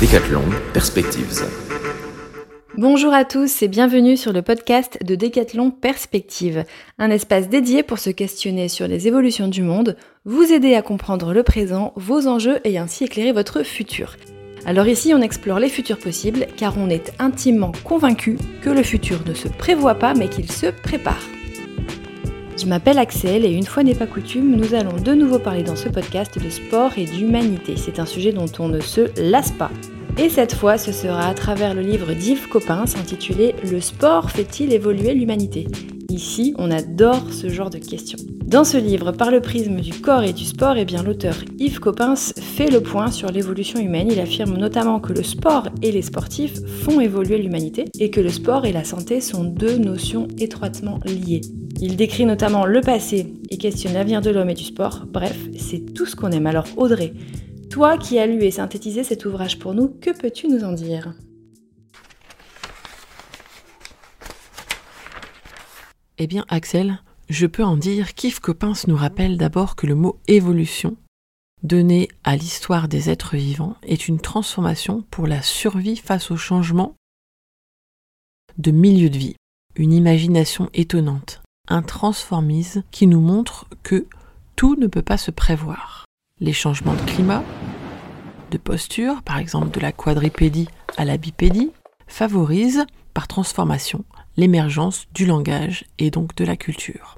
Décathlon Perspectives. Bonjour à tous et bienvenue sur le podcast de Décathlon Perspectives, un espace dédié pour se questionner sur les évolutions du monde, vous aider à comprendre le présent, vos enjeux et ainsi éclairer votre futur. Alors ici, on explore les futurs possibles car on est intimement convaincu que le futur ne se prévoit pas mais qu'il se prépare. Je m'appelle Axel et une fois n'est pas coutume, nous allons de nouveau parler dans ce podcast de sport et d'humanité. C'est un sujet dont on ne se lasse pas. Et cette fois, ce sera à travers le livre d'Yves Coppens intitulé Le sport fait-il évoluer l'humanité? Ici, on adore ce genre de questions. Dans ce livre, par le prisme du corps et du sport, eh l'auteur Yves Coppens fait le point sur l'évolution humaine. Il affirme notamment que le sport et les sportifs font évoluer l'humanité et que le sport et la santé sont deux notions étroitement liées. Il décrit notamment le passé et questionne l'avenir de l'homme et du sport. Bref, c'est tout ce qu'on aime. Alors Audrey, toi qui as lu et synthétisé cet ouvrage pour nous, que peux-tu nous en dire? Eh bien, Axel, je peux en dire qu'Yves Coppens nous rappelle d'abord que le mot évolution, donné à l'histoire des êtres vivants, est une transformation pour la survie face au changement de milieu de vie. Une imagination étonnante, un transformisme qui nous montre que tout ne peut pas se prévoir. Les changements de climat, de posture, par exemple de la quadripédie à la bipédie, favorisent, par transformation, l'émergence du langage et donc de la culture.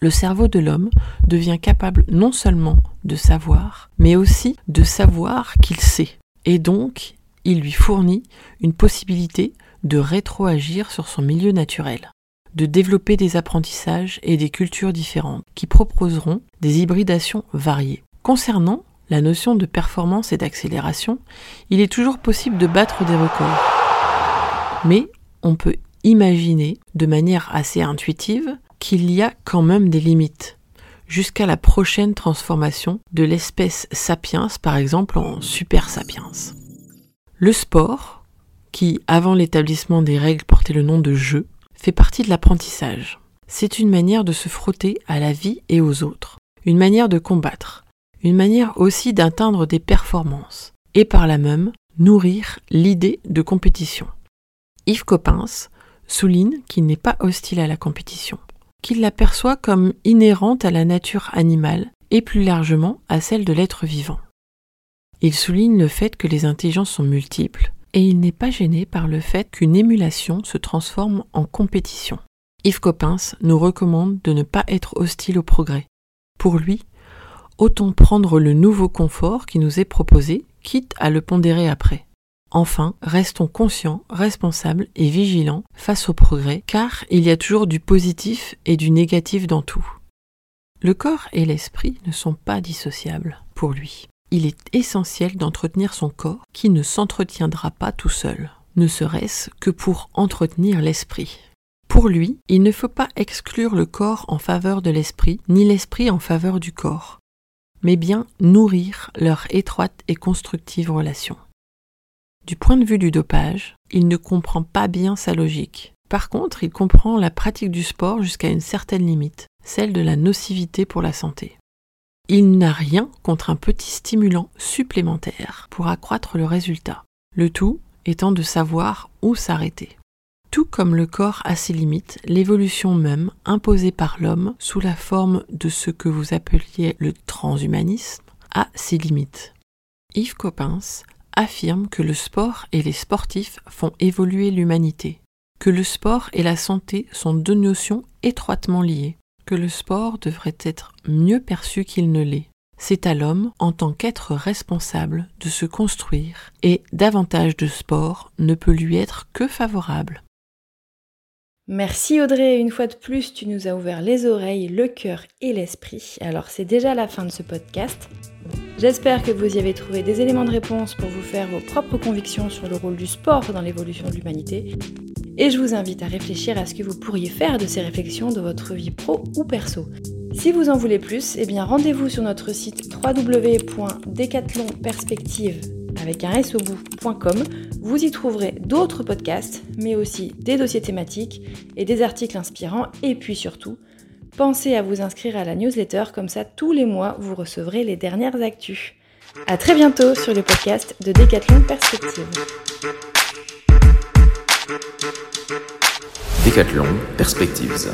Le cerveau de l'homme devient capable non seulement de savoir, mais aussi de savoir qu'il sait, et donc il lui fournit une possibilité de rétroagir sur son milieu naturel, de développer des apprentissages et des cultures différentes qui proposeront des hybridations variées. Concernant la notion de performance et d'accélération, il est toujours possible de battre des records. Mais on peut imaginer de manière assez intuitive qu'il y a quand même des limites, jusqu'à la prochaine transformation de l'espèce sapiens, par exemple en super sapiens. Le sport, qui avant l'établissement des règles portait le nom de jeu, fait partie de l'apprentissage. C'est une manière de se frotter à la vie et aux autres, une manière de combattre, une manière aussi d'atteindre des performances, et par là même nourrir l'idée de compétition. Yves Coppens souligne qu'il n'est pas hostile à la compétition, qu'il la perçoit comme inhérente à la nature animale et plus largement à celle de l'être vivant. Il souligne le fait que les intelligences sont multiples, et il n'est pas gêné par le fait qu'une émulation se transforme en compétition. Yves Coppens nous recommande de ne pas être hostile au progrès. Pour lui, autant prendre le nouveau confort qui nous est proposé, quitte à le pondérer après. Enfin, restons conscients, responsables et vigilants face au progrès, car il y a toujours du positif et du négatif dans tout. Le corps et l'esprit ne sont pas dissociables pour lui. Il est essentiel d'entretenir son corps qui ne s'entretiendra pas tout seul, ne serait-ce que pour entretenir l'esprit. Pour lui, il ne faut pas exclure le corps en faveur de l'esprit, ni l'esprit en faveur du corps mais bien nourrir leur étroite et constructive relation. Du point de vue du dopage, il ne comprend pas bien sa logique. Par contre, il comprend la pratique du sport jusqu'à une certaine limite, celle de la nocivité pour la santé. Il n'a rien contre un petit stimulant supplémentaire pour accroître le résultat, le tout étant de savoir où s'arrêter. Tout comme le corps a ses limites, l'évolution même, imposée par l'homme sous la forme de ce que vous appeliez le transhumanisme, a ses limites. Yves Coppens affirme que le sport et les sportifs font évoluer l'humanité, que le sport et la santé sont deux notions étroitement liées, le sport devrait être mieux perçu qu'il ne l'est. C'est à l'homme, en tant qu'être responsable, de se construire, et davantage de sport ne peut lui être que favorable. Merci Audrey, une fois de plus, tu nous as ouvert les oreilles, le cœur et l'esprit. Alors c'est déjà la fin de ce podcast. J'espère que vous y avez trouvé des éléments de réponse pour vous faire vos propres convictions sur le rôle du sport dans l'évolution de l'humanité. Et je vous invite à réfléchir à ce que vous pourriez faire de ces réflexions dans votre vie pro ou perso. Si vous en voulez plus, eh bien rendez-vous sur notre site www.decathlonperspective avec un s. Vous y trouverez d'autres podcasts, mais aussi des dossiers thématiques et des articles inspirants, et puis surtout pensez à vous inscrire à la newsletter, comme ça tous les mois vous recevrez les dernières actus. À très bientôt sur le podcast de Décathlon Perspective. Décathlon Perspectives.